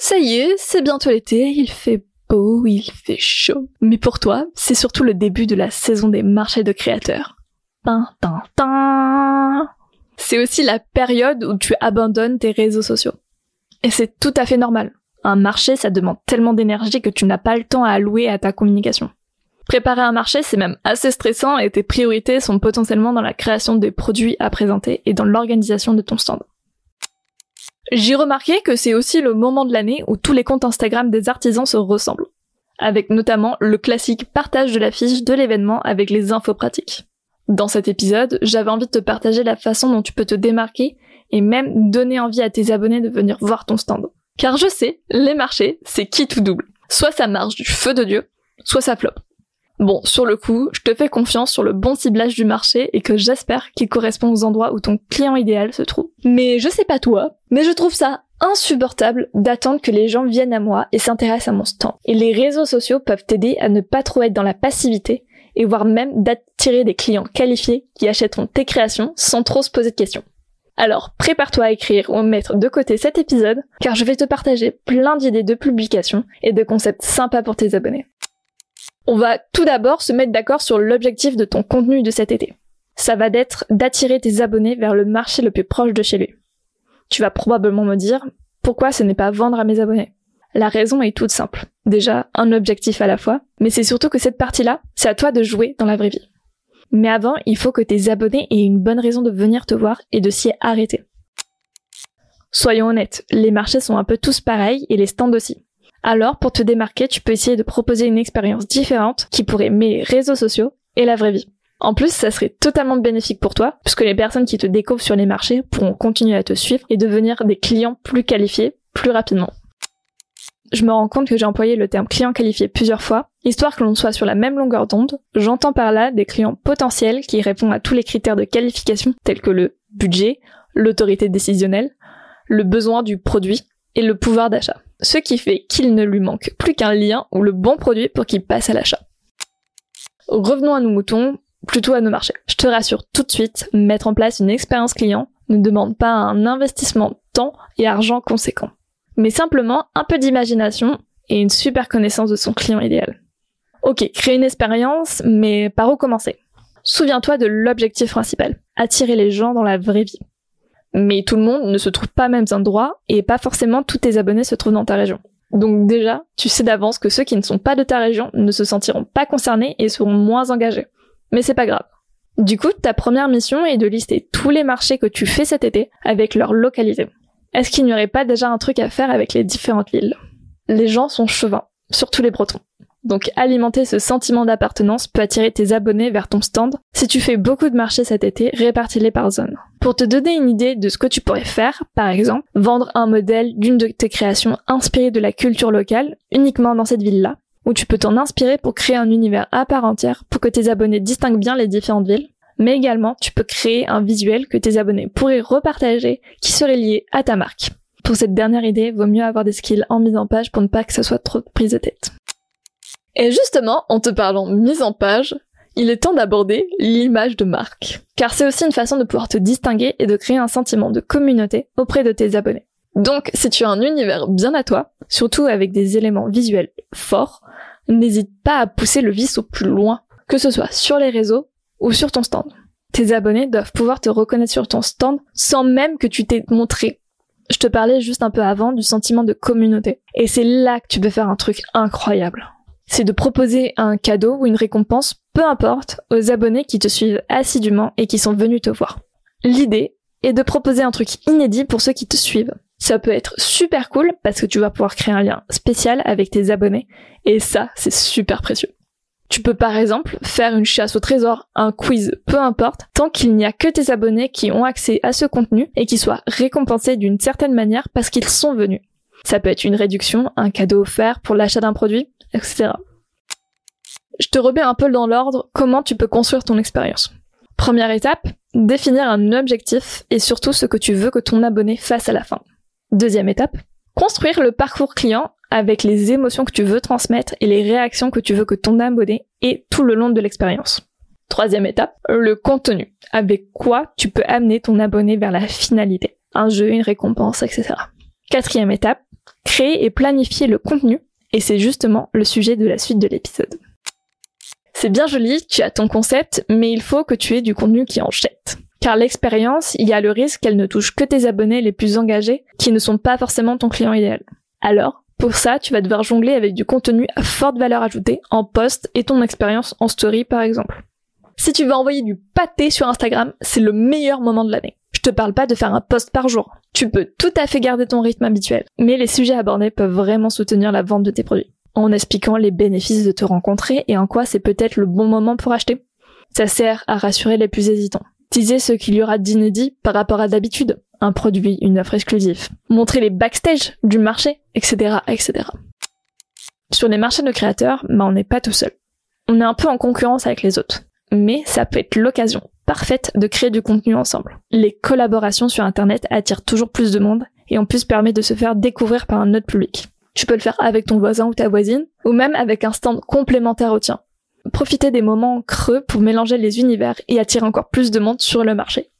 Ça y est, c'est bientôt l'été, il fait beau, il fait chaud. Mais pour toi, c'est surtout le début de la saison des marchés de créateurs. C'est aussi la période où tu abandonnes tes réseaux sociaux. Et c'est tout à fait normal. Un marché, ça demande tellement d'énergie que tu n'as pas le temps à allouer à ta communication. Préparer un marché, c'est même assez stressant et tes priorités sont potentiellement dans la création des produits à présenter et dans l'organisation de ton stand. J'ai remarqué que c'est aussi le moment de l'année où tous les comptes Instagram des artisans se ressemblent, avec notamment le classique partage de l'affiche de l'événement avec les infos pratiques. Dans cet épisode, j'avais envie de te partager la façon dont tu peux te démarquer et même donner envie à tes abonnés de venir voir ton stand. Car je sais, les marchés, c'est qui tout double. Soit ça marche du feu de Dieu, soit ça floppe. Bon, sur le coup, je te fais confiance sur le bon ciblage du marché et que j'espère qu'il correspond aux endroits où ton client idéal se trouve. Mais je sais pas toi, mais je trouve ça insupportable d'attendre que les gens viennent à moi et s'intéressent à mon stand. Et les réseaux sociaux peuvent t'aider à ne pas trop être dans la passivité et voire même d'attirer des clients qualifiés qui achèteront tes créations sans trop se poser de questions. Alors prépare-toi à écrire ou mettre de côté cet épisode car je vais te partager plein d'idées de publications et de concepts sympas pour tes abonnés. On va tout d'abord se mettre d'accord sur l'objectif de ton contenu de cet été. Ça va d'être d'attirer tes abonnés vers le marché le plus proche de chez lui. Tu vas probablement me dire, pourquoi ce n'est pas vendre à mes abonnés? La raison est toute simple. Déjà, un objectif à la fois, mais c'est surtout que cette partie-là, c'est à toi de jouer dans la vraie vie. Mais avant, il faut que tes abonnés aient une bonne raison de venir te voir et de s'y arrêter. Soyons honnêtes, les marchés sont un peu tous pareils et les stands aussi. Alors, pour te démarquer, tu peux essayer de proposer une expérience différente qui pourrait mêler réseaux sociaux et la vraie vie. En plus, ça serait totalement bénéfique pour toi, puisque les personnes qui te découvrent sur les marchés pourront continuer à te suivre et devenir des clients plus qualifiés plus rapidement. Je me rends compte que j'ai employé le terme client qualifié plusieurs fois, histoire que l'on soit sur la même longueur d'onde. J'entends par là des clients potentiels qui répondent à tous les critères de qualification tels que le budget, l'autorité décisionnelle, le besoin du produit et le pouvoir d'achat ce qui fait qu'il ne lui manque plus qu'un lien ou le bon produit pour qu'il passe à l'achat. Revenons à nos moutons, plutôt à nos marchés. Je te rassure tout de suite, mettre en place une expérience client ne demande pas un investissement temps et argent conséquent, mais simplement un peu d'imagination et une super connaissance de son client idéal. Ok, créer une expérience, mais par où commencer? Souviens-toi de l'objectif principal, attirer les gens dans la vraie vie. Mais tout le monde ne se trouve pas à mêmes endroits et pas forcément tous tes abonnés se trouvent dans ta région. Donc déjà, tu sais d'avance que ceux qui ne sont pas de ta région ne se sentiront pas concernés et seront moins engagés. Mais c'est pas grave. Du coup, ta première mission est de lister tous les marchés que tu fais cet été avec leur localité. Est-ce qu'il n'y aurait pas déjà un truc à faire avec les différentes villes? Les gens sont chauvins, surtout les Bretons. Donc alimenter ce sentiment d'appartenance peut attirer tes abonnés vers ton stand. Si tu fais beaucoup de marchés cet été, répartis-les par zone. Pour te donner une idée de ce que tu pourrais faire, par exemple, vendre un modèle d'une de tes créations inspirée de la culture locale uniquement dans cette ville-là, où tu peux t'en inspirer pour créer un univers à part entière pour que tes abonnés distinguent bien les différentes villes. Mais également, tu peux créer un visuel que tes abonnés pourraient repartager qui serait lié à ta marque. Pour cette dernière idée, vaut mieux avoir des skills en mise en page pour ne pas que ça soit trop prise de tête. Et justement, en te parlant mise en page, il est temps d'aborder l'image de marque. Car c'est aussi une façon de pouvoir te distinguer et de créer un sentiment de communauté auprès de tes abonnés. Donc, si tu as un univers bien à toi, surtout avec des éléments visuels forts, n'hésite pas à pousser le vice au plus loin, que ce soit sur les réseaux ou sur ton stand. Tes abonnés doivent pouvoir te reconnaître sur ton stand sans même que tu t'aies montré. Je te parlais juste un peu avant du sentiment de communauté. Et c'est là que tu peux faire un truc incroyable c'est de proposer un cadeau ou une récompense, peu importe, aux abonnés qui te suivent assidûment et qui sont venus te voir. L'idée, et de proposer un truc inédit pour ceux qui te suivent. Ça peut être super cool parce que tu vas pouvoir créer un lien spécial avec tes abonnés et ça, c'est super précieux. Tu peux par exemple faire une chasse au trésor, un quiz, peu importe, tant qu'il n'y a que tes abonnés qui ont accès à ce contenu et qui soient récompensés d'une certaine manière parce qu'ils sont venus. Ça peut être une réduction, un cadeau offert pour l'achat d'un produit, etc. Je te remets un peu dans l'ordre comment tu peux construire ton expérience. Première étape, définir un objectif et surtout ce que tu veux que ton abonné fasse à la fin. Deuxième étape, construire le parcours client avec les émotions que tu veux transmettre et les réactions que tu veux que ton abonné ait tout le long de l'expérience. Troisième étape, le contenu. Avec quoi tu peux amener ton abonné vers la finalité. Un jeu, une récompense, etc. Quatrième étape, créer et planifier le contenu. Et c'est justement le sujet de la suite de l'épisode. C'est bien joli, tu as ton concept, mais il faut que tu aies du contenu qui en jette. Car l'expérience, il y a le risque qu'elle ne touche que tes abonnés les plus engagés, qui ne sont pas forcément ton client idéal. Alors, pour ça, tu vas devoir jongler avec du contenu à forte valeur ajoutée en post et ton expérience en story par exemple. Si tu veux envoyer du pâté sur Instagram, c'est le meilleur moment de l'année. Je te parle pas de faire un post par jour. Tu peux tout à fait garder ton rythme habituel, mais les sujets abordés peuvent vraiment soutenir la vente de tes produits en expliquant les bénéfices de te rencontrer et en quoi c'est peut-être le bon moment pour acheter. Ça sert à rassurer les plus hésitants. Teaser ce qu'il y aura d'inédit par rapport à d'habitude. Un produit, une offre exclusive. Montrer les backstage du marché, etc., etc. Sur les marchés de créateurs, bah on n'est pas tout seul. On est un peu en concurrence avec les autres. Mais ça peut être l'occasion parfaite de créer du contenu ensemble. Les collaborations sur Internet attirent toujours plus de monde et en plus permet de se faire découvrir par un autre public. Tu peux le faire avec ton voisin ou ta voisine, ou même avec un stand complémentaire au tien. Profitez des moments creux pour mélanger les univers et attirer encore plus de monde sur le marché.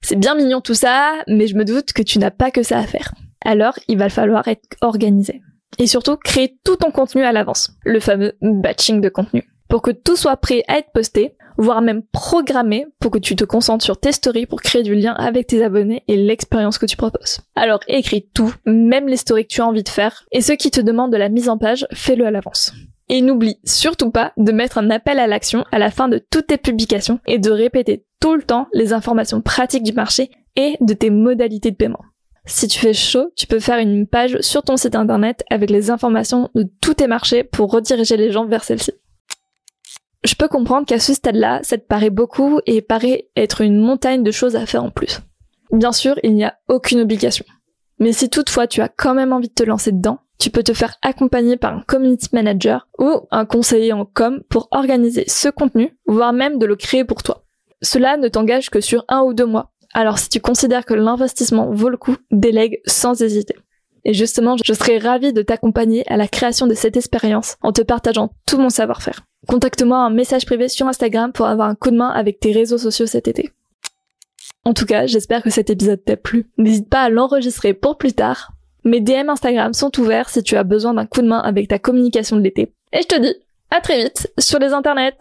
C'est bien mignon tout ça, mais je me doute que tu n'as pas que ça à faire. Alors, il va falloir être organisé. Et surtout, créer tout ton contenu à l'avance. Le fameux batching de contenu. Pour que tout soit prêt à être posté, voire même programmé pour que tu te concentres sur tes stories pour créer du lien avec tes abonnés et l'expérience que tu proposes. Alors écris tout, même les stories que tu as envie de faire, et ceux qui te demandent de la mise en page, fais-le à l'avance. Et n'oublie surtout pas de mettre un appel à l'action à la fin de toutes tes publications et de répéter tout le temps les informations pratiques du marché et de tes modalités de paiement. Si tu fais chaud, tu peux faire une page sur ton site internet avec les informations de tous tes marchés pour rediriger les gens vers celle-ci. Je peux comprendre qu'à ce stade-là, ça te paraît beaucoup et paraît être une montagne de choses à faire en plus. Bien sûr, il n'y a aucune obligation. Mais si toutefois tu as quand même envie de te lancer dedans, tu peux te faire accompagner par un community manager ou un conseiller en com pour organiser ce contenu, voire même de le créer pour toi. Cela ne t'engage que sur un ou deux mois. Alors si tu considères que l'investissement vaut le coup, délègue sans hésiter. Et justement, je serais ravie de t'accompagner à la création de cette expérience en te partageant tout mon savoir-faire. Contacte-moi un message privé sur Instagram pour avoir un coup de main avec tes réseaux sociaux cet été. En tout cas, j'espère que cet épisode t'a plu. N'hésite pas à l'enregistrer pour plus tard. Mes DM Instagram sont ouverts si tu as besoin d'un coup de main avec ta communication de l'été. Et je te dis à très vite sur les internets.